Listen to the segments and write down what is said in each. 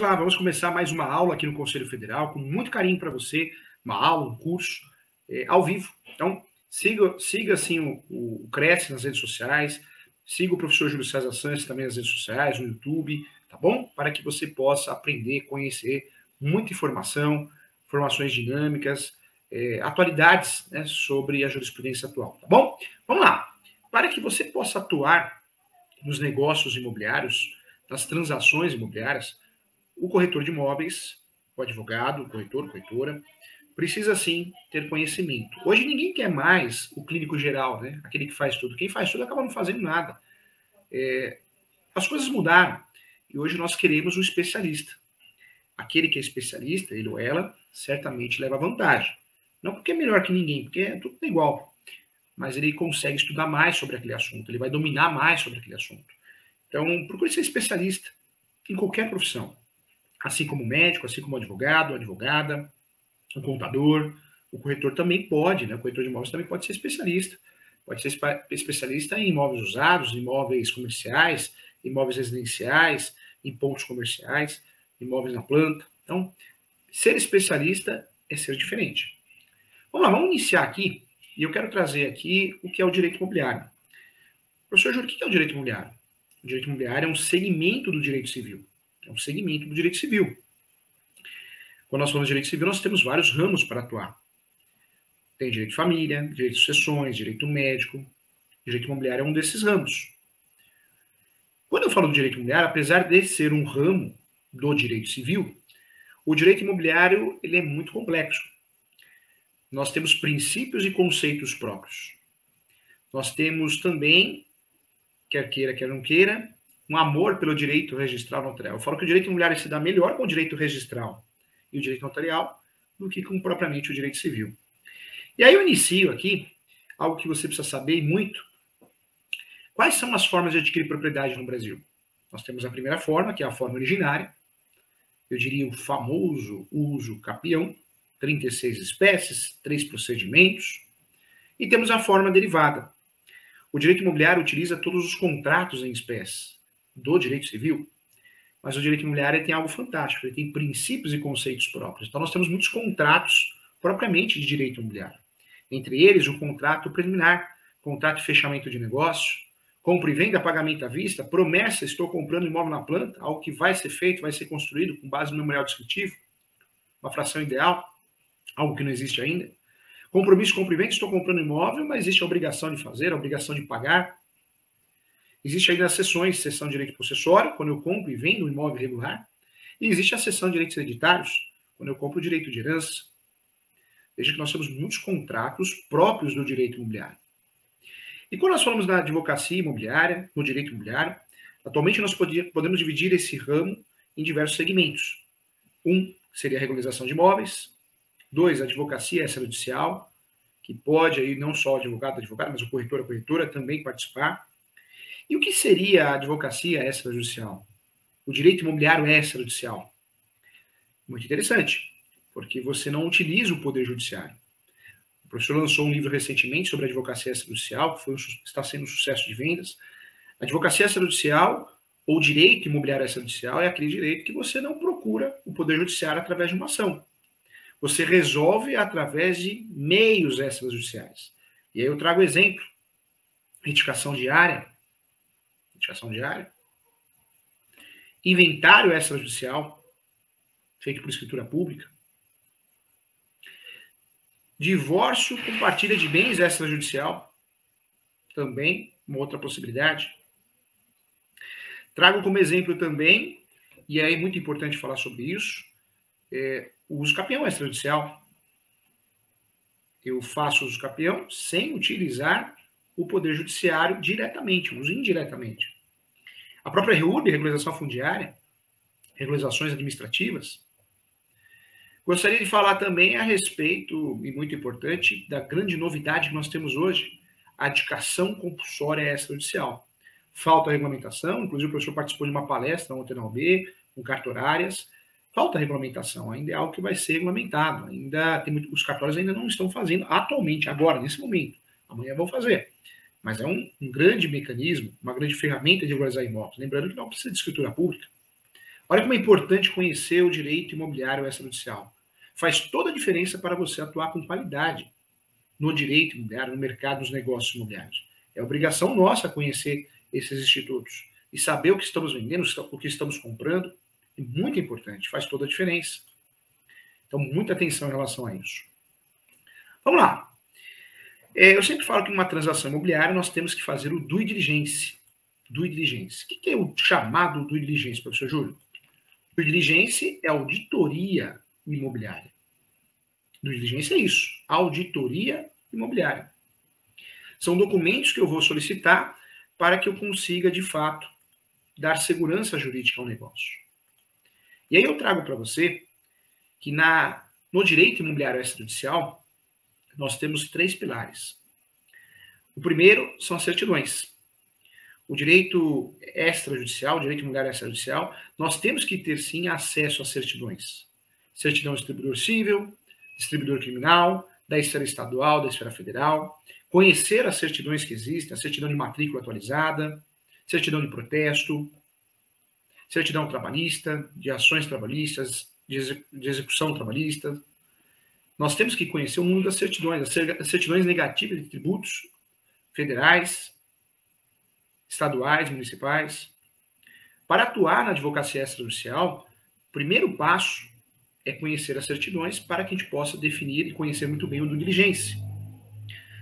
vamos lá, vamos começar mais uma aula aqui no Conselho Federal, com muito carinho para você, uma aula, um curso, é, ao vivo. Então, siga, siga assim o, o Cresce nas redes sociais, siga o professor Júlio César Santos também nas redes sociais, no YouTube, tá bom? Para que você possa aprender, conhecer muita informação, informações dinâmicas, é, atualidades né, sobre a jurisprudência atual, tá bom? Vamos lá. Para que você possa atuar nos negócios imobiliários, nas transações imobiliárias, o corretor de imóveis, o advogado, o corretor, corretora, precisa sim ter conhecimento. Hoje ninguém quer mais o clínico geral, né? Aquele que faz tudo. Quem faz tudo acaba não fazendo nada. É, as coisas mudaram e hoje nós queremos um especialista. Aquele que é especialista, ele ou ela, certamente leva vantagem. Não porque é melhor que ninguém, porque é tudo igual. Mas ele consegue estudar mais sobre aquele assunto, ele vai dominar mais sobre aquele assunto. Então, procure ser especialista em qualquer profissão. Assim como médico, assim como advogado, advogada, o contador, o corretor também pode, né? O corretor de imóveis também pode ser especialista. Pode ser especialista em imóveis usados, imóveis comerciais, imóveis residenciais, em pontos comerciais, imóveis na planta. Então, ser especialista é ser diferente. Vamos lá, vamos iniciar aqui. E eu quero trazer aqui o que é o direito imobiliário. Professor Júlio, o que é o direito imobiliário? O direito imobiliário é um segmento do direito civil. É um segmento do direito civil. Quando nós falamos de direito civil, nós temos vários ramos para atuar. Tem direito de família, direito de sucessões, direito médico. Direito imobiliário é um desses ramos. Quando eu falo do direito imobiliário, apesar de ser um ramo do direito civil, o direito imobiliário ele é muito complexo. Nós temos princípios e conceitos próprios. Nós temos também, quer queira, quer não queira, um amor pelo direito registral notarial. Eu falo que o direito imobiliário se dá melhor com o direito registral e o direito notarial do que com propriamente o direito civil. E aí eu inicio aqui algo que você precisa saber muito. Quais são as formas de adquirir propriedade no Brasil? Nós temos a primeira forma, que é a forma originária. Eu diria o famoso uso capião, 36 espécies, três procedimentos. E temos a forma derivada. O direito imobiliário utiliza todos os contratos em espécie do direito civil, mas o direito imobiliário tem algo fantástico, ele tem princípios e conceitos próprios. Então nós temos muitos contratos propriamente de direito imobiliário. Entre eles, o contrato preliminar, contrato de fechamento de negócio, compra e venda, pagamento à vista, promessa, estou comprando imóvel na planta, algo que vai ser feito, vai ser construído com base no memorial descritivo, uma fração ideal, algo que não existe ainda. Compromisso compra e venda, estou comprando imóvel, mas existe a obrigação de fazer, a obrigação de pagar. Existe ainda as sessões, sessão de direito possessório, quando eu compro e vendo um imóvel irregular. E existe a sessão de direitos hereditários, quando eu compro o direito de herança. Veja que nós temos muitos contratos próprios do direito imobiliário. E quando nós falamos da advocacia imobiliária, no direito imobiliário, atualmente nós podemos dividir esse ramo em diversos segmentos. Um seria a regularização de imóveis, Dois, a advocacia extrajudicial, que pode aí não só o advogado, advogado, mas o corretor, a corretora também participar. E o que seria a advocacia extrajudicial? O direito imobiliário extrajudicial? Muito interessante, porque você não utiliza o poder judiciário. O professor lançou um livro recentemente sobre a advocacia extrajudicial, que foi, está sendo um sucesso de vendas. A advocacia extrajudicial ou direito imobiliário extrajudicial é aquele direito que você não procura o poder judiciário através de uma ação. Você resolve através de meios extrajudiciais. E aí eu trago exemplo. Retificação diária. Retificação diária. Inventário extrajudicial, feito por escritura pública. Divórcio com partilha de bens extrajudicial. Também uma outra possibilidade. Trago como exemplo também, e é muito importante falar sobre isso, é, o uso capião extrajudicial. Eu faço uso capião sem utilizar o poder judiciário diretamente, uso indiretamente. A própria REURB, regularização fundiária, regularizações administrativas. Gostaria de falar também a respeito, e muito importante, da grande novidade que nós temos hoje, a indicação compulsória extrajudicial. Falta regulamentação, inclusive o professor participou de uma palestra ontem na UB, com cartorárias, falta regulamentação, ainda é algo que vai ser regulamentado. Ainda tem muito, os cartórios ainda não estão fazendo atualmente, agora, nesse momento. Amanhã vão fazer. Mas é um, um grande mecanismo, uma grande ferramenta de regularizar imóveis. Lembrando que não precisa de escritura pública. Olha como é importante conhecer o direito imobiliário extrajudicial. Faz toda a diferença para você atuar com qualidade no direito imobiliário, no mercado dos negócios imobiliários. É obrigação nossa conhecer esses institutos e saber o que estamos vendendo, o que estamos comprando. É muito importante, faz toda a diferença. Então, muita atenção em relação a isso. Vamos lá. É, eu sempre falo que numa transação imobiliária nós temos que fazer o due diligence. Due diligence. O que é o chamado due diligence, professor Júlio? Due diligence é auditoria imobiliária. Due diligence é isso, auditoria imobiliária. São documentos que eu vou solicitar para que eu consiga, de fato, dar segurança jurídica ao negócio. E aí eu trago para você que na, no direito imobiliário extrajudicial, nós temos três pilares. O primeiro são as certidões. O direito extrajudicial, o direito imobiliário extrajudicial, nós temos que ter sim acesso às certidões. Certidão distribuidor civil, distribuidor criminal, da esfera estadual, da esfera federal, conhecer as certidões que existem, a certidão de matrícula atualizada, certidão de protesto, certidão trabalhista, de ações trabalhistas, de execução trabalhista. Nós temos que conhecer o mundo das certidões, as certidões negativas de tributos federais, estaduais, municipais. Para atuar na advocacia extrajudicial, o primeiro passo é conhecer as certidões para que a gente possa definir e conhecer muito bem o do diligência.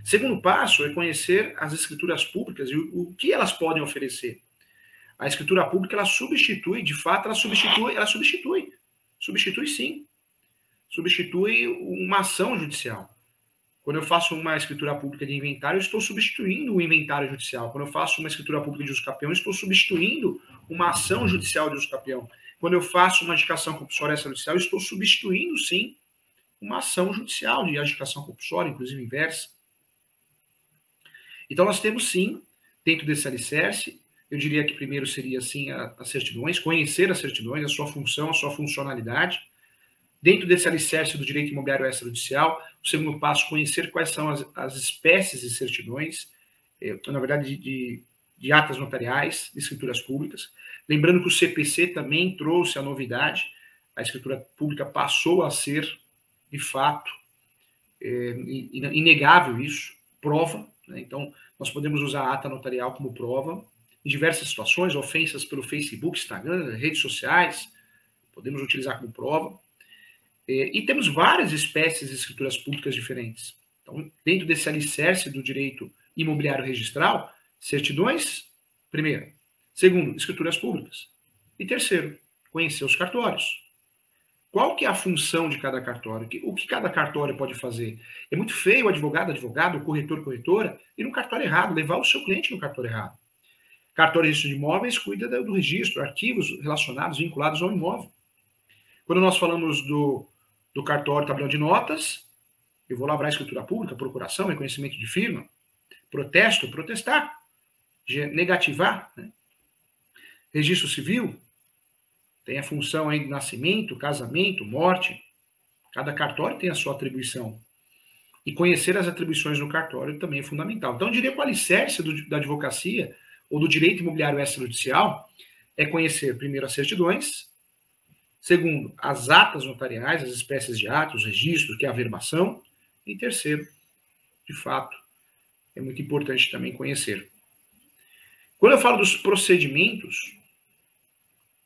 Segundo passo é conhecer as escrituras públicas e o, o que elas podem oferecer. A escritura pública ela substitui, de fato, ela substitui, ela substitui Substitui sim. Substitui uma ação judicial. Quando eu faço uma escritura pública de inventário, estou substituindo o inventário judicial. Quando eu faço uma escritura pública de uso capião, estou substituindo uma ação judicial de uso capião. Quando eu faço uma indicação compulsória extrajudicial, estou substituindo, sim, uma ação judicial de adjudicação compulsória, inclusive inversa. Então, nós temos, sim, dentro desse alicerce, eu diria que primeiro seria assim as certidões, conhecer as certidões, a sua função, a sua funcionalidade. Dentro desse alicerce do direito imobiliário extrajudicial, o segundo passo, conhecer quais são as, as espécies de certidões, eh, na verdade, de, de, de atas notariais, de escrituras públicas. Lembrando que o CPC também trouxe a novidade, a escritura pública passou a ser, de fato, é, inegável isso, prova. Né? Então, nós podemos usar a ata notarial como prova em diversas situações, ofensas pelo Facebook, Instagram, redes sociais, podemos utilizar como prova. É, e temos várias espécies de escrituras públicas diferentes. Então, dentro desse alicerce do direito imobiliário registral, certidões, primeiro. Segundo, escrituras públicas. E terceiro, conhecer os cartórios. Qual que é a função de cada cartório? O que cada cartório pode fazer? É muito feio o advogado, advogado, o corretor, corretora, ir no cartório errado, levar o seu cliente no cartório errado. Cartório de registro de imóveis cuida do registro, arquivos relacionados, vinculados ao imóvel. Quando nós falamos do, do cartório tabelião de notas, eu vou lavrar a escritura pública, procuração, reconhecimento de firma, protesto, protestar, negativar. Né? Registro civil tem a função aí de nascimento, casamento, morte. Cada cartório tem a sua atribuição. E conhecer as atribuições do cartório também é fundamental. Então, eu diria que o alicerce do, da advocacia ou do direito imobiliário extrajudicial é conhecer, primeiro, as certidões, segundo, as atas notariais, as espécies de atos, registros, que é a verbação, e terceiro, de fato, é muito importante também conhecer. Quando eu falo dos procedimentos,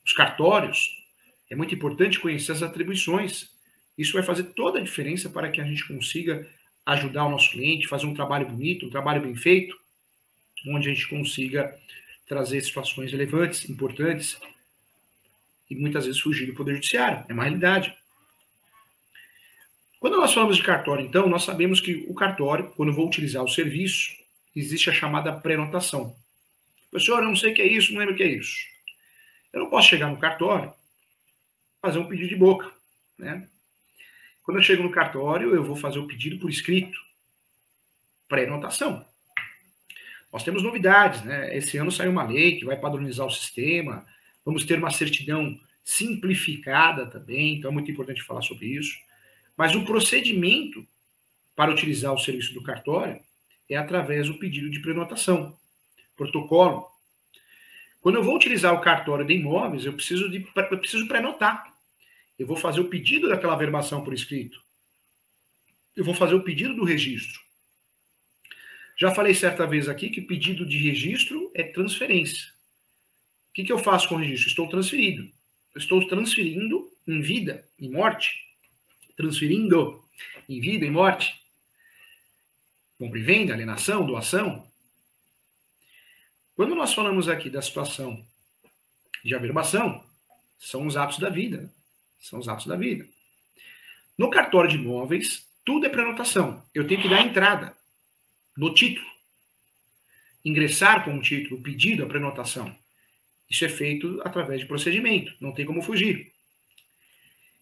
os cartórios, é muito importante conhecer as atribuições. Isso vai fazer toda a diferença para que a gente consiga ajudar o nosso cliente, fazer um trabalho bonito, um trabalho bem feito, onde a gente consiga trazer situações relevantes, importantes, e muitas vezes fugir do Poder Judiciário. É uma realidade. Quando nós falamos de cartório, então, nós sabemos que o cartório, quando vou utilizar o serviço, existe a chamada prenotação. Professor, eu não sei o que é isso, não lembro o que é isso. Eu não posso chegar no cartório fazer um pedido de boca, né? Quando eu chego no cartório, eu vou fazer o pedido por escrito. Pré-notação. Nós temos novidades, né? Esse ano saiu uma lei que vai padronizar o sistema, vamos ter uma certidão simplificada também, então é muito importante falar sobre isso. Mas o procedimento para utilizar o serviço do cartório é através do pedido de prenotação, protocolo. Quando eu vou utilizar o cartório de imóveis, eu preciso de eu preciso pré-notar. Eu vou fazer o pedido daquela verbação por escrito. Eu vou fazer o pedido do registro. Já falei certa vez aqui que pedido de registro é transferência. O que, que eu faço com o registro? Estou transferido. estou transferindo em vida, em morte. Transferindo em vida, em morte. Compra e venda, alienação, doação. Quando nós falamos aqui da situação de averbação, são os atos da vida. São os atos da vida. No cartório de imóveis, tudo é prenotação. Eu tenho que dar a entrada no título. Ingressar com o título, o pedido, a prenotação. Isso é feito através de procedimento, não tem como fugir.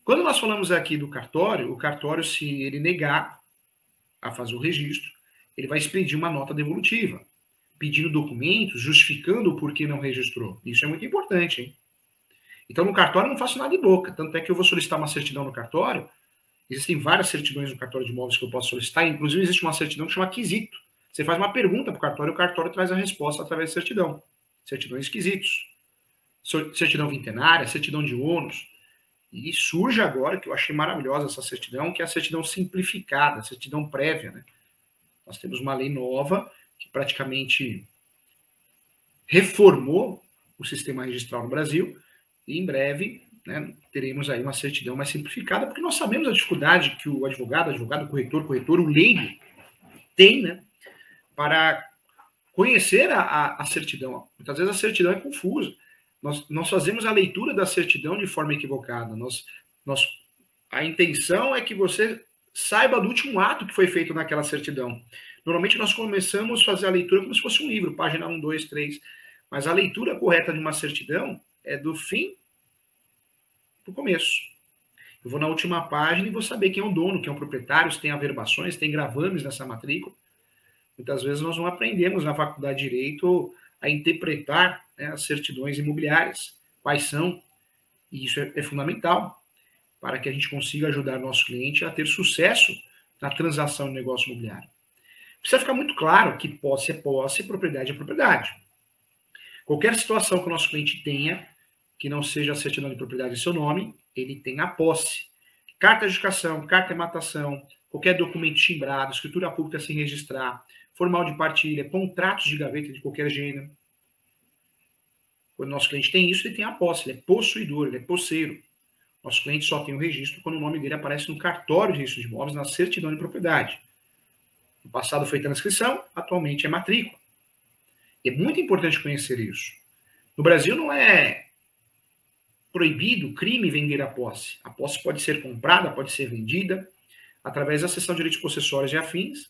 Quando nós falamos aqui do cartório, o cartório, se ele negar a fazer o registro, ele vai expedir uma nota devolutiva, pedindo documentos, justificando o porquê não registrou. Isso é muito importante, hein? Então, no cartório eu não faço nada de boca. Tanto é que eu vou solicitar uma certidão no cartório. Existem várias certidões no cartório de imóveis que eu posso solicitar. Inclusive, existe uma certidão que chama quesito. Você faz uma pergunta para o cartório o cartório traz a resposta através da certidão. Certidões quesitos certidão vintenária, certidão de ônus. E surge agora, que eu achei maravilhosa essa certidão, que é a certidão simplificada, a certidão prévia. Né? Nós temos uma lei nova que praticamente reformou o sistema registral no Brasil e em breve né, teremos aí uma certidão mais simplificada, porque nós sabemos a dificuldade que o advogado, advogado, corretor, corretor, o leigo tem né, para conhecer a, a, a certidão. Muitas vezes a certidão é confusa. Nós, nós fazemos a leitura da certidão de forma equivocada. Nós, nós, a intenção é que você saiba do último ato que foi feito naquela certidão. Normalmente nós começamos a fazer a leitura como se fosse um livro, página 1, 2, 3. Mas a leitura correta de uma certidão é do fim para o começo. Eu vou na última página e vou saber quem é o dono, quem é o proprietário, se tem averbações, se tem gravames nessa matrícula. Muitas vezes nós não aprendemos na faculdade de Direito a interpretar né, as certidões imobiliárias, quais são, e isso é, é fundamental para que a gente consiga ajudar nosso cliente a ter sucesso na transação de negócio imobiliário. Precisa ficar muito claro que posse é posse, propriedade é propriedade. Qualquer situação que o nosso cliente tenha, que não seja a certidão de propriedade em seu nome, ele tem a posse. Carta de educação, carta de matação, qualquer documento timbrado, escritura pública sem registrar, formal de partilha, contratos de gaveta de qualquer gênero. Quando o nosso cliente tem isso, ele tem a posse, ele é possuidor, ele é posseiro. Nosso cliente só tem o registro quando o nome dele aparece no cartório de registro de imóveis, na certidão de propriedade. No passado foi transcrição, atualmente é matrícula. É muito importante conhecer isso. No Brasil não é proibido, crime vender a posse. A posse pode ser comprada, pode ser vendida através da cessão de direitos possessórios e afins,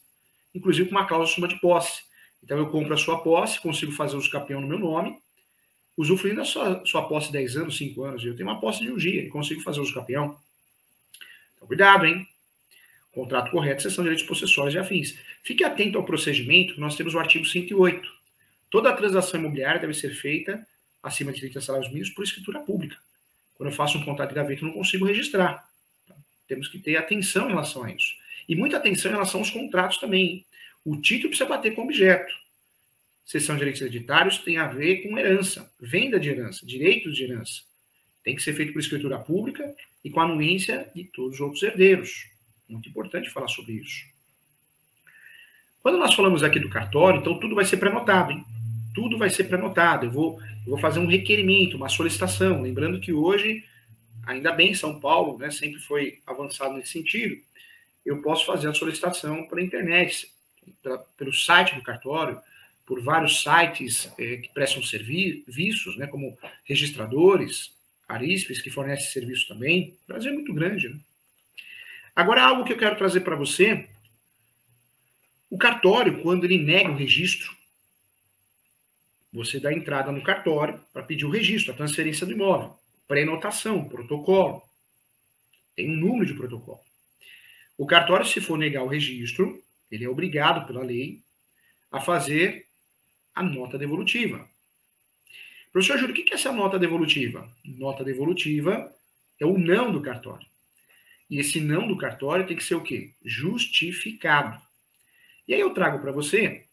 inclusive com uma cláusula de posse. Então eu compro a sua posse, consigo fazer uso capião no meu nome, usufruindo da sua, sua posse 10 anos, 5 anos. Eu tenho uma posse de um dia e consigo fazer uso campeão. Então, cuidado, hein? Contrato correto, sessão de direitos possessórios e afins. Fique atento ao procedimento, nós temos o artigo 108. Toda transação imobiliária deve ser feita acima de 30 salários mínimos por escritura pública. Quando eu faço um contrato de gaveta, eu não consigo registrar. Temos que ter atenção em relação a isso. E muita atenção em relação aos contratos também. O título precisa bater com o objeto. Sessão de direitos hereditários tem a ver com herança, venda de herança, direitos de herança. Tem que ser feito por escritura pública e com a anuência de todos os outros herdeiros. Muito importante falar sobre isso. Quando nós falamos aqui do cartório, então tudo vai ser pré-notado, hein? Tudo vai ser pré-notado. Eu vou, eu vou fazer um requerimento, uma solicitação. Lembrando que hoje, ainda bem, São Paulo né, sempre foi avançado nesse sentido. Eu posso fazer a solicitação pela internet, pela, pelo site do cartório, por vários sites é, que prestam serviços, né, como registradores, Arispes, que fornece serviço também. O Brasil é muito grande. Né? Agora, algo que eu quero trazer para você: o cartório, quando ele nega o registro, você dá entrada no cartório para pedir o registro, a transferência do imóvel, pré-notação, protocolo. Tem um número de protocolo. O cartório, se for negar o registro, ele é obrigado pela lei a fazer a nota devolutiva. Professor Júlio, o que é essa nota devolutiva? Nota devolutiva é o não do cartório. E esse não do cartório tem que ser o quê? Justificado. E aí eu trago para você,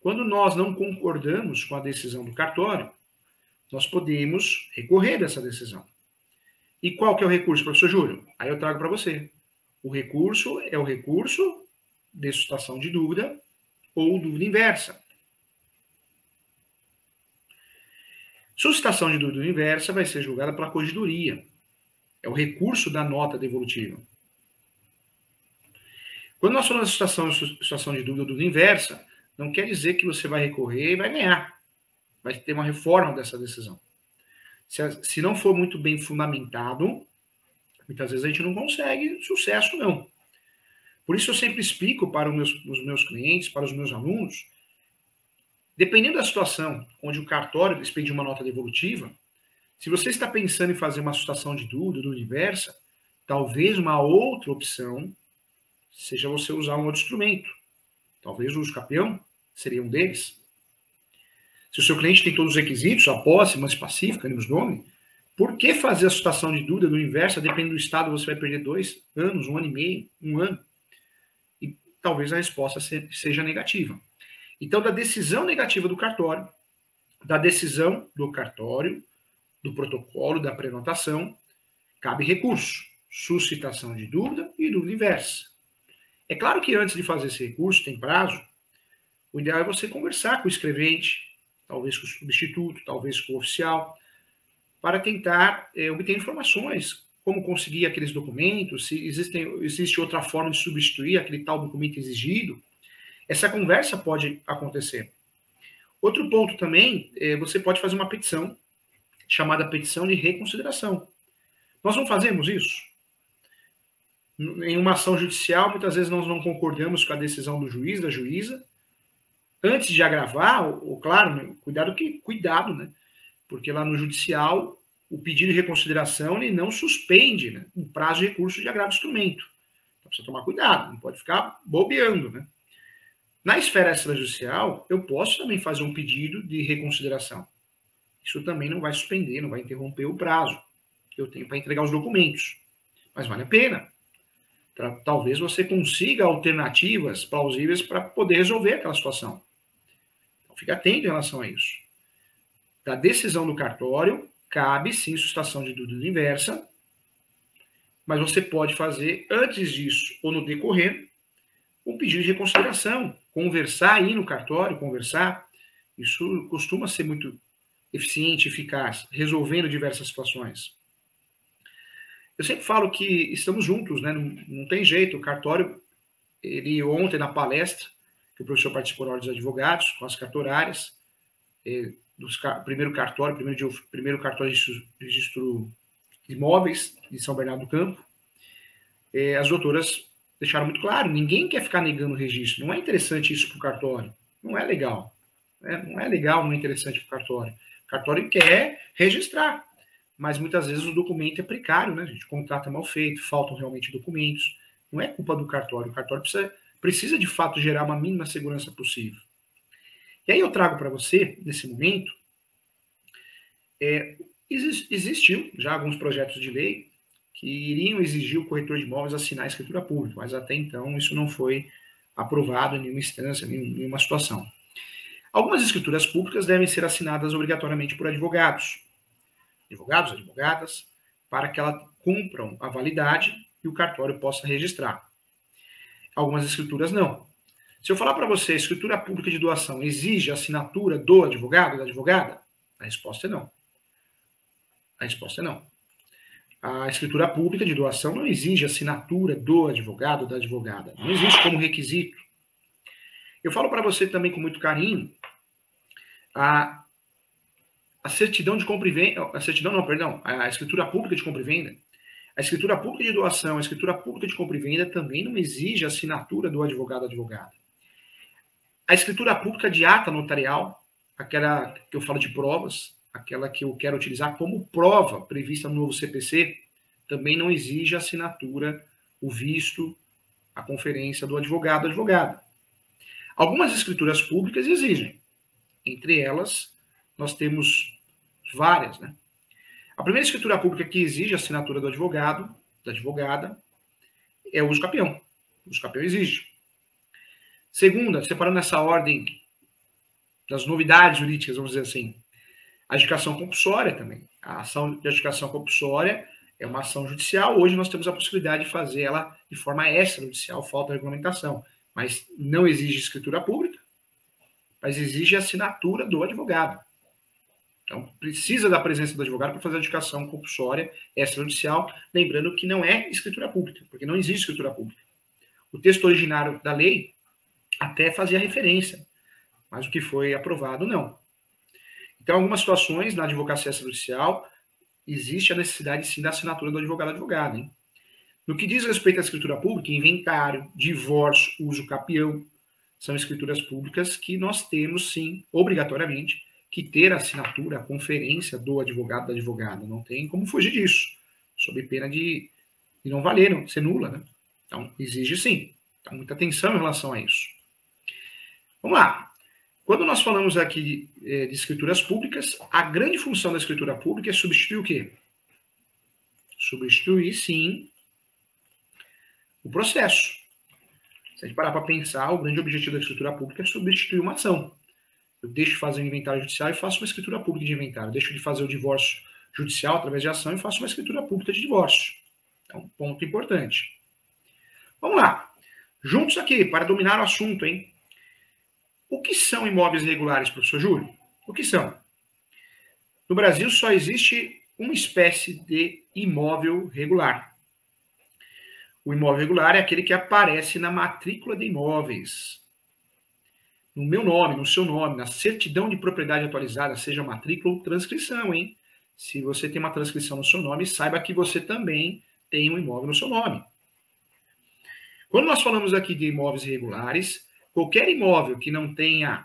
quando nós não concordamos com a decisão do cartório, nós podemos recorrer dessa decisão. E qual que é o recurso, professor Júlio? Aí eu trago para você. O recurso é o recurso de suscitação de dúvida ou dúvida inversa. Suscitação de dúvida inversa vai ser julgada pela corregedoria. É o recurso da nota devolutiva. Quando nós falamos de situação, situação de dúvida ou dúvida inversa, não quer dizer que você vai recorrer e vai ganhar. Vai ter uma reforma dessa decisão. Se, se não for muito bem fundamentado, muitas vezes a gente não consegue sucesso, não. Por isso eu sempre explico para os meus, os meus clientes, para os meus alunos, dependendo da situação onde o cartório expede uma nota devolutiva, se você está pensando em fazer uma situação de dúvida, dúvida inversa, talvez uma outra opção seja você usar um outro instrumento. Talvez o campeão seria um deles. Se o seu cliente tem todos os requisitos, a posse, mais pacífica, nos nome, por que fazer a situação de dúvida do inverso? Dependendo do estado, você vai perder dois anos, um ano e meio, um ano. E talvez a resposta seja negativa. Então, da decisão negativa do cartório, da decisão do cartório, do protocolo, da prenotação, cabe recurso, suscitação de dúvida e dúvida inversa. É claro que antes de fazer esse recurso, tem prazo, o ideal é você conversar com o escrevente, talvez com o substituto, talvez com o oficial, para tentar é, obter informações, como conseguir aqueles documentos, se existem, existe outra forma de substituir aquele tal documento exigido. Essa conversa pode acontecer. Outro ponto também, é, você pode fazer uma petição, chamada petição de reconsideração. Nós não fazemos isso. Em uma ação judicial, muitas vezes nós não concordamos com a decisão do juiz, da juíza, antes de agravar, ou, claro, né, cuidado que cuidado, né? Porque lá no judicial o pedido de reconsideração ele não suspende né, o prazo de recurso de agravo instrumento. Então precisa tomar cuidado, não pode ficar bobeando, né? Na esfera extrajudicial, eu posso também fazer um pedido de reconsideração. Isso também não vai suspender, não vai interromper o prazo que eu tenho para entregar os documentos. Mas vale a pena. Talvez você consiga alternativas plausíveis para poder resolver aquela situação. Fique atento em relação a isso. Da decisão do cartório, cabe sim sustação de dúvida inversa, mas você pode fazer antes disso ou no decorrer um pedido de reconsideração, conversar aí no cartório, conversar. Isso costuma ser muito eficiente, eficaz, resolvendo diversas situações. Eu sempre falo que estamos juntos, né? Não, não tem jeito. O cartório, ele ontem na palestra, que o professor participou na hora dos advogados, com as cartorárias, eh, dos, primeiro cartório, primeiro, primeiro cartório de registro de imóveis de São Bernardo do Campo, eh, as doutoras deixaram muito claro, ninguém quer ficar negando o registro, não é interessante isso para o cartório, não é legal, né? não é legal, não é interessante para o cartório. O cartório quer registrar, mas muitas vezes o documento é precário, né, a gente? O contrato é mal feito, faltam realmente documentos, não é culpa do cartório, o cartório precisa precisa de fato gerar uma mínima segurança possível. E aí eu trago para você, nesse momento, é, existiu já alguns projetos de lei que iriam exigir o corretor de imóveis assinar a escritura pública, mas até então isso não foi aprovado em nenhuma instância, em nenhuma situação. Algumas escrituras públicas devem ser assinadas obrigatoriamente por advogados, advogados, advogadas, para que elas cumpram a validade e o cartório possa registrar. Algumas escrituras não. Se eu falar para você, a escritura pública de doação exige a assinatura do advogado, da advogada? A resposta é não. A resposta é não. A escritura pública de doação não exige assinatura do advogado da advogada. Não existe como requisito. Eu falo para você também com muito carinho a, a certidão de compra e venda, a certidão não, perdão, a escritura pública de compra e venda a escritura pública de doação, a escritura pública de compra e venda também não exige a assinatura do advogado advogada. A escritura pública de ata notarial, aquela que eu falo de provas, aquela que eu quero utilizar como prova prevista no novo CPC, também não exige a assinatura, o visto, a conferência do advogado advogada. Algumas escrituras públicas exigem. Entre elas, nós temos várias, né? A primeira escritura pública que exige a assinatura do advogado, da advogada, é o uso capião. O uso capião exige. Segunda, separando essa ordem das novidades jurídicas, vamos dizer assim, A educação compulsória também. A ação de educação compulsória é uma ação judicial. Hoje nós temos a possibilidade de fazer ela de forma extrajudicial, falta de regulamentação. Mas não exige escritura pública, mas exige assinatura do advogado. Então, precisa da presença do advogado para fazer a educação compulsória extrajudicial, lembrando que não é escritura pública, porque não existe escritura pública. O texto originário da lei até fazia referência, mas o que foi aprovado, não. Então, algumas situações, na advocacia extrajudicial, existe a necessidade, sim, da assinatura do advogado advogado. No que diz respeito à escritura pública, inventário, divórcio, uso capião, são escrituras públicas que nós temos, sim, obrigatoriamente, que ter a assinatura, a conferência do advogado da advogada. Não tem como fugir disso, sob pena de, de não valer, não, ser nula. Né? Então, exige sim. Então, muita atenção em relação a isso. Vamos lá. Quando nós falamos aqui de, eh, de escrituras públicas, a grande função da escritura pública é substituir o quê? Substituir, sim, o processo. Se a gente parar para pensar, o grande objetivo da escritura pública é substituir uma ação. Eu deixo de fazer um inventário judicial e faço uma escritura pública de inventário. Eu deixo de fazer o divórcio judicial através de ação e faço uma escritura pública de divórcio. É um ponto importante. Vamos lá. Juntos aqui, para dominar o assunto, hein? O que são imóveis regulares, professor Júlio? O que são? No Brasil só existe uma espécie de imóvel regular. O imóvel regular é aquele que aparece na matrícula de imóveis no meu nome, no seu nome, na certidão de propriedade atualizada, seja matrícula ou transcrição, hein? Se você tem uma transcrição no seu nome, saiba que você também tem um imóvel no seu nome. Quando nós falamos aqui de imóveis irregulares, qualquer imóvel que não tenha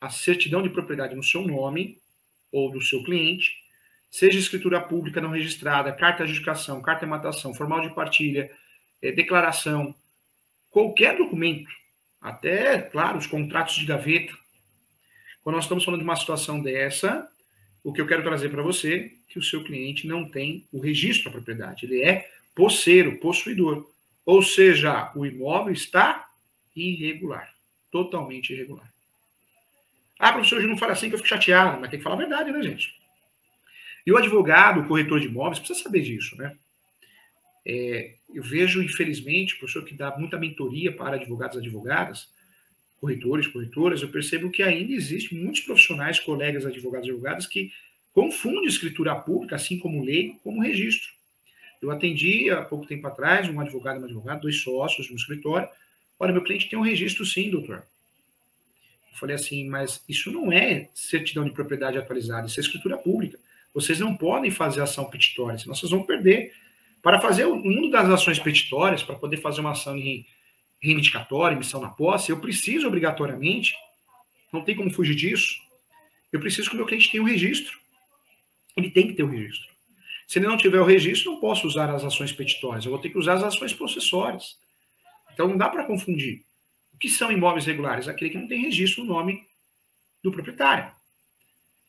a certidão de propriedade no seu nome ou do seu cliente, seja escritura pública não registrada, carta de adjudicação, carta de matação, formal de partilha, é, declaração, qualquer documento até, claro, os contratos de gaveta. Quando nós estamos falando de uma situação dessa, o que eu quero trazer para você é que o seu cliente não tem o registro da propriedade. Ele é posseiro, possuidor. Ou seja, o imóvel está irregular. Totalmente irregular. Ah, professor, não fala assim que eu fico chateado, mas tem que falar a verdade, né, gente? E o advogado, o corretor de imóveis, precisa saber disso, né? É, eu vejo, infelizmente, professor que dá muita mentoria para advogados e advogadas, corretores, corretoras, eu percebo que ainda existe muitos profissionais, colegas advogados e advogadas que confundem escritura pública, assim como lei, como registro. Eu atendi há pouco tempo atrás um advogado e uma advogada, dois sócios no escritório. Olha, meu cliente tem um registro sim, doutor. Eu falei assim, mas isso não é certidão de propriedade atualizada, isso é escritura pública. Vocês não podem fazer ação petitória, senão vocês vão perder para fazer o mundo das ações petitórias, para poder fazer uma ação reivindicatória, missão na posse, eu preciso obrigatoriamente, não tem como fugir disso, eu preciso que o meu cliente tenha um registro. Ele tem que ter o um registro. Se ele não tiver o registro, não posso usar as ações petitórias, eu vou ter que usar as ações processórias. Então não dá para confundir. O que são imóveis regulares? Aquele que não tem registro no nome do proprietário.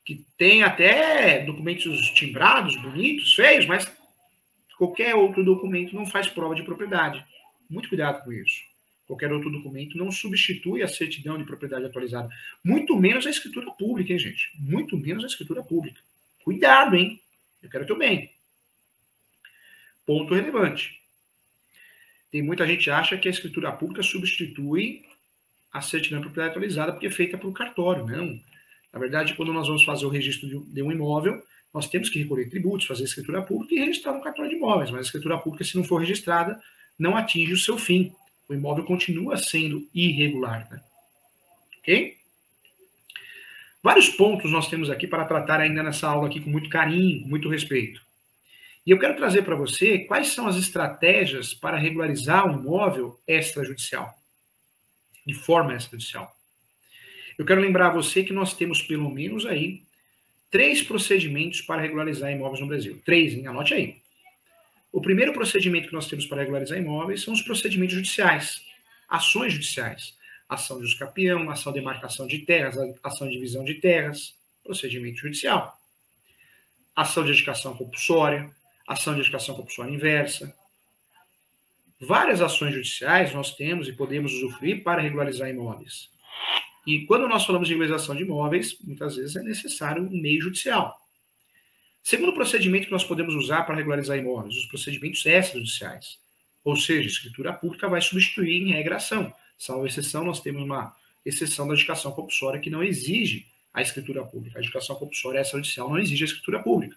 Que tem até documentos timbrados, bonitos, feios, mas Qualquer outro documento não faz prova de propriedade. Muito cuidado com isso. Qualquer outro documento não substitui a certidão de propriedade atualizada. Muito menos a escritura pública, hein, gente? Muito menos a escritura pública. Cuidado, hein? Eu quero teu bem. Ponto relevante. Tem muita gente acha que a escritura pública substitui a certidão de propriedade atualizada porque é feita por cartório. Não. Na verdade, quando nós vamos fazer o registro de um imóvel, nós temos que recolher tributos, fazer escritura pública e registrar no cartório de imóveis. Mas a escritura pública, se não for registrada, não atinge o seu fim. O imóvel continua sendo irregular. Né? Ok? Vários pontos nós temos aqui para tratar ainda nessa aula aqui com muito carinho, com muito respeito. E eu quero trazer para você quais são as estratégias para regularizar um imóvel extrajudicial, de forma extrajudicial. Eu quero lembrar a você que nós temos pelo menos aí três procedimentos para regularizar imóveis no Brasil. Três, hein? Anote aí. O primeiro procedimento que nós temos para regularizar imóveis são os procedimentos judiciais, ações judiciais. Ação de escapião, ação de demarcação de terras, ação de divisão de terras, procedimento judicial. Ação de edificação compulsória, ação de edificação compulsória inversa. Várias ações judiciais nós temos e podemos usufruir para regularizar imóveis. E quando nós falamos de regularização de imóveis, muitas vezes é necessário um meio judicial. Segundo procedimento que nós podemos usar para regularizar imóveis, os procedimentos extrajudiciais. Ou seja, a escritura pública vai substituir em regra ação. Salvo exceção, nós temos uma exceção da educação compulsória que não exige a escritura pública. A educação compulsória extrajudicial não exige a escritura pública.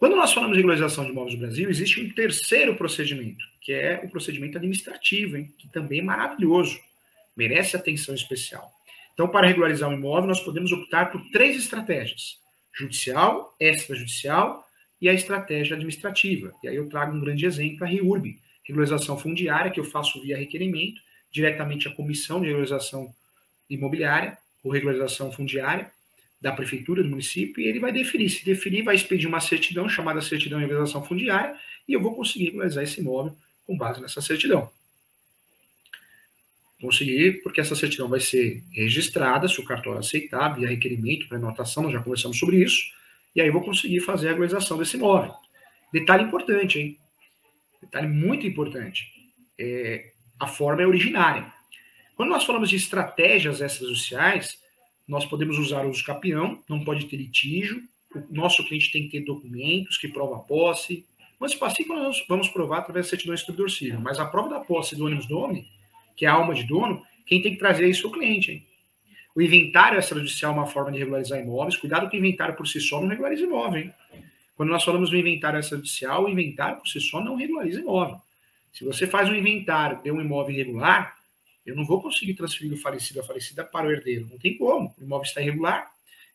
Quando nós falamos de regularização de imóveis no Brasil, existe um terceiro procedimento, que é o procedimento administrativo, hein, que também é maravilhoso, merece atenção especial. Então, para regularizar um imóvel, nós podemos optar por três estratégias: judicial, extrajudicial e a estratégia administrativa. E aí eu trago um grande exemplo, a REURB, regularização fundiária, que eu faço via requerimento, diretamente à comissão de regularização imobiliária, ou regularização fundiária, da prefeitura, do município, e ele vai deferir. Se deferir, vai expedir uma certidão chamada certidão de regularização fundiária, e eu vou conseguir regularizar esse imóvel com base nessa certidão. Conseguir, porque essa certidão vai ser registrada, se o cartório aceitar, via requerimento para anotação, nós já conversamos sobre isso, e aí eu vou conseguir fazer a regularização desse imóvel. Detalhe importante, hein? Detalhe muito importante. É, a forma é originária. Quando nós falamos de estratégias extrajudiciais, nós podemos usar o uso não pode ter litígio, o nosso cliente tem que ter documentos que provam a posse. Mas pacífico nós vamos provar através da certidão distribuidor civil. Mas a prova da posse do ônibus nome, que é a alma de dono, quem tem que trazer é isso o cliente. Hein? O inventário extrajudicial é uma forma de regularizar imóveis. Cuidado que o inventário por si só não regulariza imóvel. Hein? Quando nós falamos do inventário extrajudicial, o inventário por si só não regulariza imóvel. Se você faz um inventário de um imóvel irregular, eu não vou conseguir transferir do falecido a falecida para o herdeiro. Não tem como. O imóvel está irregular.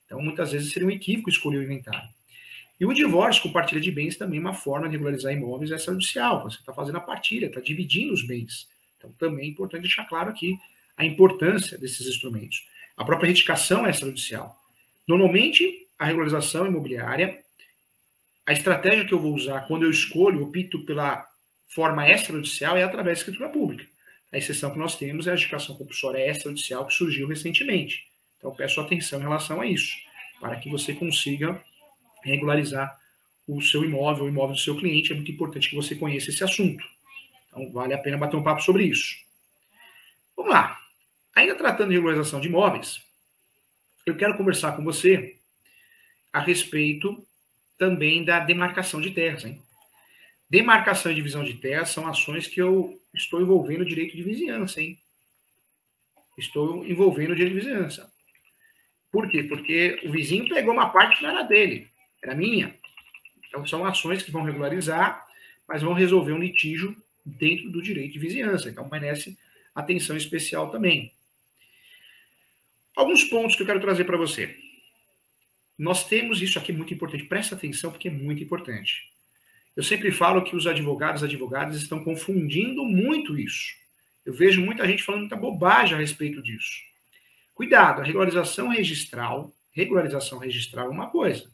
Então, muitas vezes seria um equívoco escolher o inventário. E o divórcio, compartilha de bens, também é uma forma de regularizar imóveis extrajudicial. Você está fazendo a partilha, está dividindo os bens. Então, também é importante deixar claro aqui a importância desses instrumentos. A própria retificação é extrajudicial. Normalmente, a regularização imobiliária, a estratégia que eu vou usar quando eu escolho, opto pela forma extrajudicial, é através da escritura pública. A exceção que nós temos é a adjudicação compulsória extrajudicial que surgiu recentemente. Então, peço atenção em relação a isso, para que você consiga regularizar o seu imóvel, o imóvel do seu cliente. É muito importante que você conheça esse assunto. Então, vale a pena bater um papo sobre isso. Vamos lá. Ainda tratando de regularização de imóveis, eu quero conversar com você a respeito também da demarcação de terras. Hein? Demarcação e divisão de terras são ações que eu estou envolvendo o direito de vizinhança, hein? Estou envolvendo o direito de vizinhança. Por quê? Porque o vizinho pegou uma parte que não era dele, era minha. Então são ações que vão regularizar, mas vão resolver um litígio dentro do direito de vizinhança. Então merece atenção especial também. Alguns pontos que eu quero trazer para você. Nós temos isso aqui muito importante. Presta atenção porque é muito importante. Eu sempre falo que os advogados e advogadas estão confundindo muito isso. Eu vejo muita gente falando muita bobagem a respeito disso. Cuidado, a regularização registral, regularização registral é uma coisa.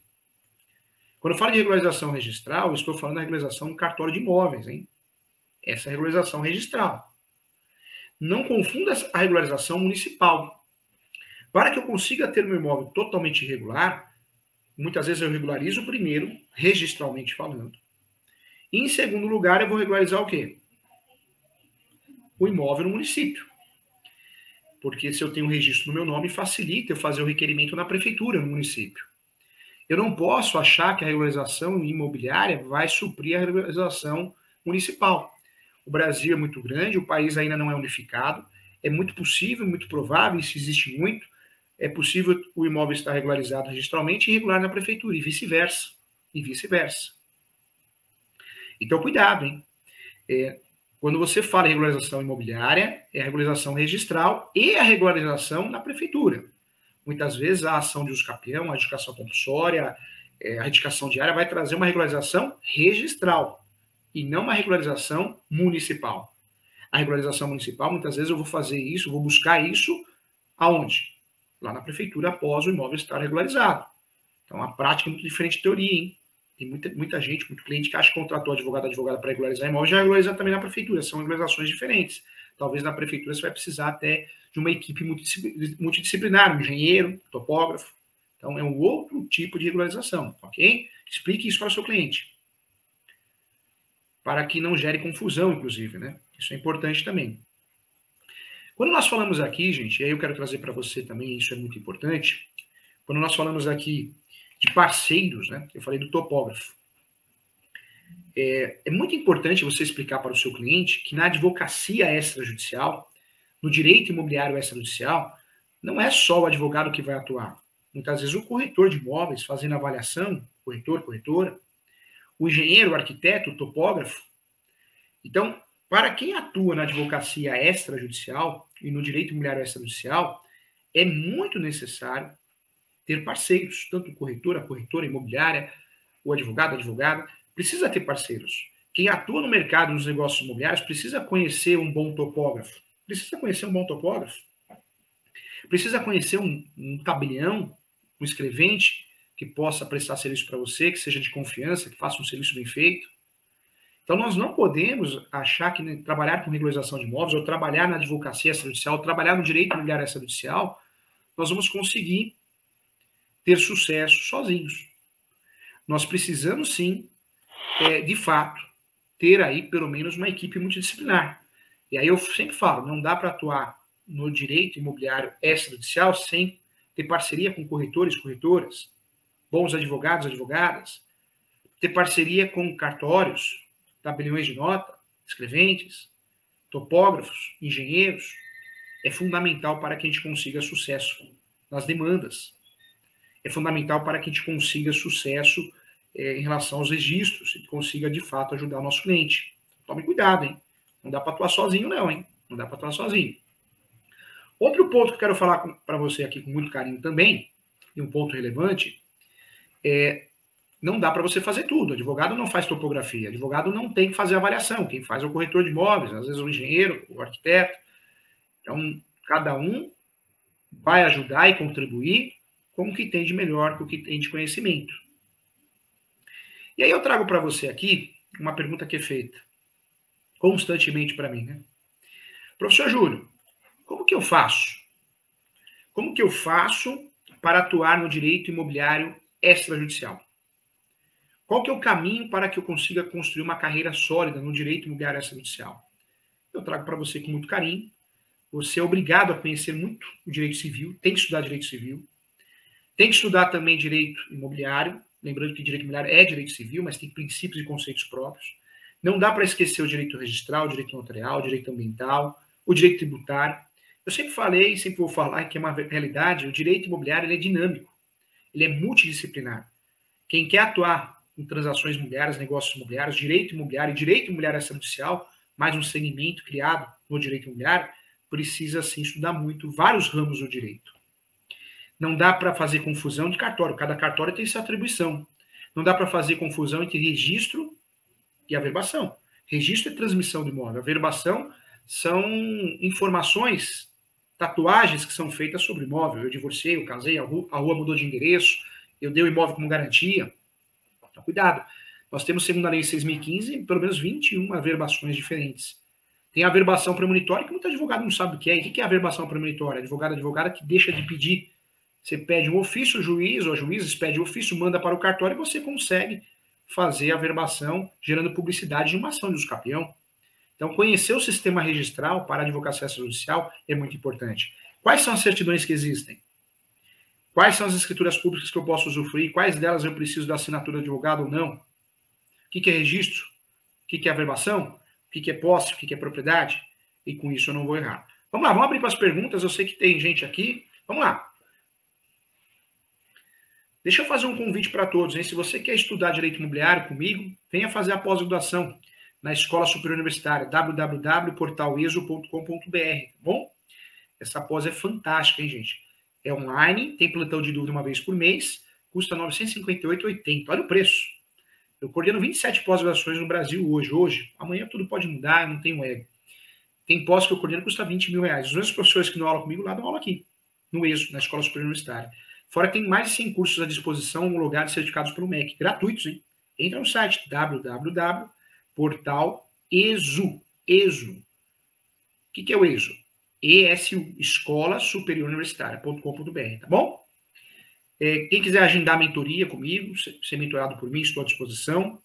Quando eu falo de regularização registral, estou falando da regularização do cartório de imóveis, hein? Essa é a regularização registral. Não confunda a regularização municipal. Para que eu consiga ter meu imóvel totalmente irregular, muitas vezes eu regularizo primeiro, registralmente falando. Em segundo lugar, eu vou regularizar o quê? O imóvel no município. Porque se eu tenho um registro no meu nome, facilita eu fazer o requerimento na prefeitura, no município. Eu não posso achar que a regularização imobiliária vai suprir a regularização municipal. O Brasil é muito grande, o país ainda não é unificado. É muito possível, muito provável, isso existe muito, é possível o imóvel estar regularizado registralmente e irregular na prefeitura, e vice-versa. E vice-versa. Então, cuidado, hein? É, quando você fala em regularização imobiliária, é a regularização registral e a regularização na prefeitura. Muitas vezes a ação de uso capião, a educação compulsória, é, a retificação diária vai trazer uma regularização registral e não uma regularização municipal. A regularização municipal, muitas vezes eu vou fazer isso, vou buscar isso aonde? Lá na prefeitura após o imóvel estar regularizado. Então, a prática é muito diferente de teoria, hein? Tem muita, muita gente, muito cliente que acha que contratou advogado, advogada para regularizar imóvel, já regulariza também na prefeitura. São regularizações diferentes. Talvez na prefeitura você vai precisar até de uma equipe multidisciplinar, um engenheiro, topógrafo. Então, é um outro tipo de regularização, ok? Explique isso para o seu cliente. Para que não gere confusão, inclusive, né? Isso é importante também. Quando nós falamos aqui, gente, e aí eu quero trazer para você também, isso é muito importante, quando nós falamos aqui de parceiros, né? Eu falei do topógrafo. É, é muito importante você explicar para o seu cliente que na advocacia extrajudicial, no direito imobiliário extrajudicial, não é só o advogado que vai atuar. Muitas vezes o corretor de imóveis fazendo avaliação, corretor, corretora, o engenheiro, o arquiteto, o topógrafo. Então, para quem atua na advocacia extrajudicial e no direito imobiliário extrajudicial, é muito necessário ter parceiros, tanto o corretor, a corretora imobiliária, o advogado, a advogada, precisa ter parceiros. Quem atua no mercado nos negócios imobiliários precisa conhecer um bom topógrafo, precisa conhecer um bom topógrafo, precisa conhecer um, um tabelião, um escrevente que possa prestar serviço para você, que seja de confiança, que faça um serviço bem feito. Então, nós não podemos achar que trabalhar com regularização de imóveis, ou trabalhar na advocacia extrajudicial, ou trabalhar no direito imobiliário extrajudicial, nós vamos conseguir ter sucesso sozinhos. Nós precisamos, sim, é, de fato, ter aí pelo menos uma equipe multidisciplinar. E aí eu sempre falo, não dá para atuar no direito imobiliário extrajudicial sem ter parceria com corretores, corretoras, bons advogados, advogadas, ter parceria com cartórios, tabeliões de nota, escreventes, topógrafos, engenheiros, é fundamental para que a gente consiga sucesso nas demandas. É fundamental para que a gente consiga sucesso é, em relação aos registros e consiga, de fato, ajudar o nosso cliente. Tome cuidado, hein? Não dá para atuar sozinho, não, hein? Não dá para atuar sozinho. Outro ponto que eu quero falar para você aqui com muito carinho também, e um ponto relevante, é não dá para você fazer tudo. Advogado não faz topografia, advogado não tem que fazer avaliação. Quem faz é o corretor de imóveis, às vezes o engenheiro, o arquiteto. Então, cada um vai ajudar e contribuir com o que tem de melhor, com o que tem de conhecimento. E aí eu trago para você aqui uma pergunta que é feita constantemente para mim, né? Professor Júlio, como que eu faço? Como que eu faço para atuar no direito imobiliário extrajudicial? Qual que é o caminho para que eu consiga construir uma carreira sólida no direito imobiliário extrajudicial? Eu trago para você com muito carinho. Você é obrigado a conhecer muito o direito civil, tem que estudar direito civil, tem que estudar também direito imobiliário, lembrando que direito imobiliário é direito civil, mas tem princípios e conceitos próprios. Não dá para esquecer o direito registral, o direito notarial, o direito ambiental, o direito tributário. Eu sempre falei, sempre vou falar que é uma realidade, o direito imobiliário é dinâmico, ele é multidisciplinar. Quem quer atuar em transações imobiliárias, negócios imobiliários, direito imobiliário e direito imobiliário extrajudicial, mais um segmento criado no direito imobiliário, precisa sim estudar muito vários ramos do direito. Não dá para fazer confusão de cartório, cada cartório tem sua atribuição. Não dá para fazer confusão entre registro e averbação. Registro é transmissão do imóvel, averbação são informações, tatuagens que são feitas sobre o imóvel. Eu divorciei, eu casei, a rua, a rua mudou de endereço, eu dei o imóvel como garantia. Então, cuidado. Nós temos, segundo a lei 6.015, pelo menos 21 averbações diferentes. Tem a averbação premonitória, que muito advogado não sabe o que é. E o que é a averbação premonitória? Advogado, advogada que deixa de pedir você pede um ofício, o juiz ou a juízes pede o ofício, manda para o cartório e você consegue fazer a verbação, gerando publicidade de uma ação de usucapião. Então, conhecer o sistema registral para a advocacia judicial é muito importante. Quais são as certidões que existem? Quais são as escrituras públicas que eu posso usufruir? Quais delas eu preciso da assinatura do advogado ou não? O que é registro? O que é averbação? O que é posse? O que é propriedade? E com isso eu não vou errar. Vamos lá, vamos abrir para as perguntas. Eu sei que tem gente aqui. Vamos lá. Deixa eu fazer um convite para todos. Hein? Se você quer estudar direito imobiliário comigo, venha fazer a pós-graduação na Escola Superior Universitária, www.portaleso.com.br. Tá bom? Essa pós é fantástica, hein, gente? É online, tem plantão de dúvida uma vez por mês, custa R$ 958,80. Olha o preço. Eu coordeno 27 pós-graduações no Brasil hoje. Hoje, amanhã tudo pode mudar, não tenho ego. Tem pós que eu coordeno que custa 20 mil reais. Os mesmos professores que não aula comigo lá dão aula aqui, no ESO, na Escola Superior Universitária. Fora que tem mais de 100 cursos à disposição, homologados e certificados pelo MEC, gratuitos, hein? Entra no site www.portalesu. ESU. O que, que é o ESU? ESU, Escola Superior Universitária.com.br, tá bom? É, quem quiser agendar mentoria comigo, ser mentorado por mim, estou à disposição.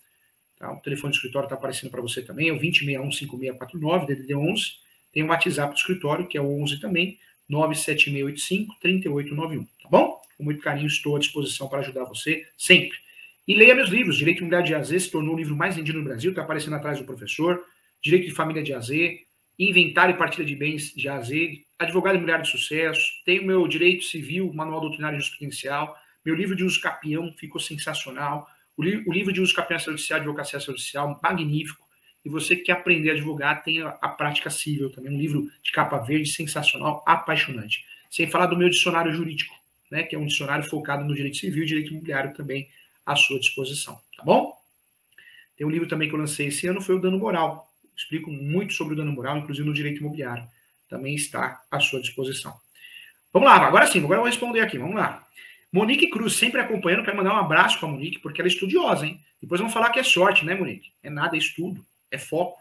Tá? O telefone do escritório está aparecendo para você também, é o 2061-5649, DDD 11. Tem o WhatsApp do escritório, que é o 11 também, 97685-3891, tá bom? Com muito carinho estou à disposição para ajudar você sempre. E leia meus livros. Direito Imobiliário de AZ se tornou o livro mais vendido no Brasil, está aparecendo atrás do professor. Direito de Família de AZ, Inventário e Partilha de Bens de AZ, Advogado Imobiliário de Sucesso, tenho meu Direito Civil, Manual Doutrinário Jurisprudencial, meu livro de uso capião ficou sensacional, o, li o livro de uso capião judicial, Advocacia Judicial, magnífico, e você que quer aprender a advogar, tem a, a prática civil também, um livro de capa verde sensacional, apaixonante. Sem falar do meu dicionário jurídico, né, que é um dicionário focado no direito civil e direito imobiliário também à sua disposição, tá bom? Tem um livro também que eu lancei esse ano, foi o Dano Moral. Explico muito sobre o dano moral, inclusive no direito imobiliário. Também está à sua disposição. Vamos lá, agora sim, agora eu vou responder aqui, vamos lá. Monique Cruz, sempre acompanhando, quero mandar um abraço para a Monique, porque ela é estudiosa, hein? Depois vão falar que é sorte, né, Monique? É nada, é estudo, é foco.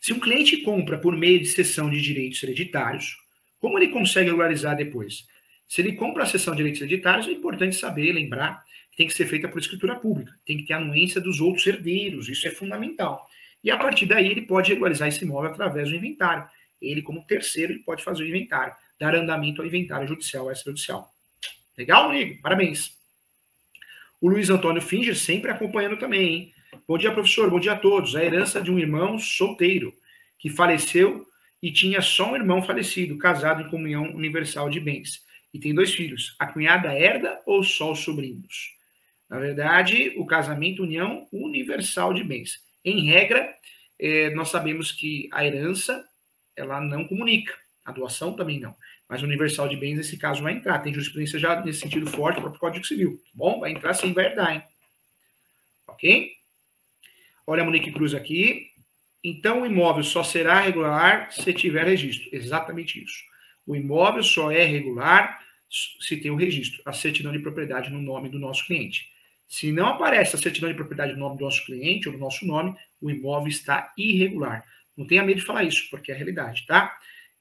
Se um cliente compra por meio de cessão de direitos hereditários, como ele consegue regularizar depois? Se ele compra a cessão de direitos hereditários, é importante saber, lembrar, que tem que ser feita por escritura pública, tem que ter anuência dos outros herdeiros, isso é fundamental. E a partir daí ele pode regularizar esse imóvel através do inventário. Ele, como terceiro, ele pode fazer o inventário, dar andamento ao inventário judicial extrajudicial. Legal, amigo? Parabéns. O Luiz Antônio Finger sempre acompanhando também, hein? Bom dia, professor. Bom dia a todos. A herança de um irmão solteiro que faleceu e tinha só um irmão falecido, casado em comunhão universal de bens. E tem dois filhos. A cunhada herda ou só os sobrinhos? Na verdade, o casamento união universal de bens. Em regra, eh, nós sabemos que a herança ela não comunica, a doação também não. Mas o universal de bens, nesse caso, vai entrar. Tem jurisprudência já nesse sentido forte, o próprio Código Civil. Tá bom, vai entrar sim, vai herdar, hein? Ok? Olha a Monique Cruz aqui. Então, o imóvel só será regular se tiver registro. Exatamente isso. O imóvel só é regular se tem o registro, a certidão de propriedade no nome do nosso cliente. Se não aparece a certidão de propriedade no nome do nosso cliente ou do nosso nome, o imóvel está irregular. Não tenha medo de falar isso, porque é a realidade, tá?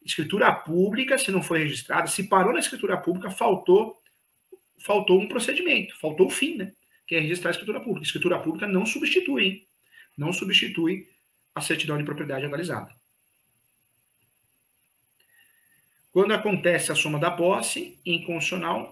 escritura pública, se não foi registrada, se parou na escritura pública, faltou faltou um procedimento, faltou o fim, né? Que é registrar a escritura pública. Escritura pública não substitui, hein? Não substitui a certidão de propriedade analisada. Quando acontece a soma da posse, em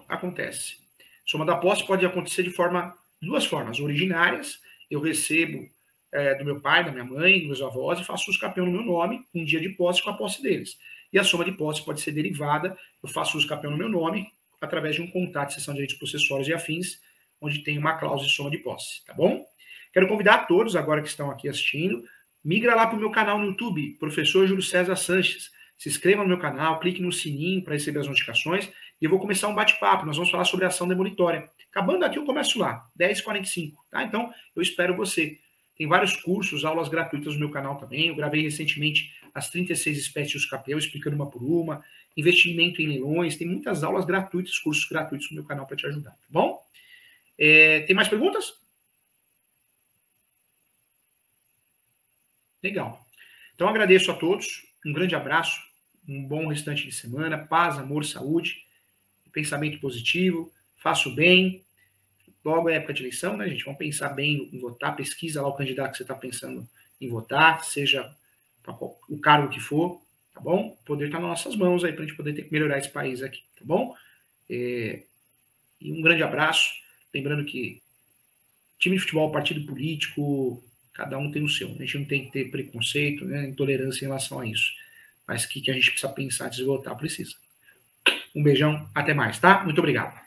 acontece. Soma da posse pode acontecer de forma duas formas, originárias, eu recebo é, do meu pai, da minha mãe, dos meus avós e faço uso campeão no meu nome, um dia de posse com a posse deles. E a soma de posse pode ser derivada, eu faço uso campeão no meu nome, através de um contrato de cessão de direitos processuários e afins, onde tem uma cláusula de soma de posse, tá bom? Quero convidar a todos agora que estão aqui assistindo, migra lá para o meu canal no YouTube, Professor Júlio César Sanches. Se inscreva no meu canal, clique no sininho para receber as notificações e eu vou começar um bate-papo. Nós vamos falar sobre ação demolitória. Acabando aqui, eu começo lá, 10h45, tá? Então, eu espero você. Tem vários cursos, aulas gratuitas no meu canal também. Eu gravei recentemente as 36 espécies de capel, explicando uma por uma. Investimento em leilões. Tem muitas aulas gratuitas, cursos gratuitos no meu canal para te ajudar, tá bom? É, tem mais perguntas? Legal. Então, agradeço a todos. Um grande abraço. Um bom restante de semana. Paz, amor, saúde. Pensamento positivo. Faça o bem Logo é época de eleição, né, gente? Vamos pensar bem em votar, pesquisa lá o candidato que você está pensando em votar, seja o cargo que for, tá bom? Poder está nas nossas mãos aí para a gente poder ter, melhorar esse país aqui, tá bom? É, e um grande abraço. Lembrando que time de futebol, partido político, cada um tem o seu. A gente não tem que ter preconceito, né, intolerância em relação a isso. Mas o que, que a gente precisa pensar antes de votar? Precisa. Um beijão, até mais, tá? Muito obrigado.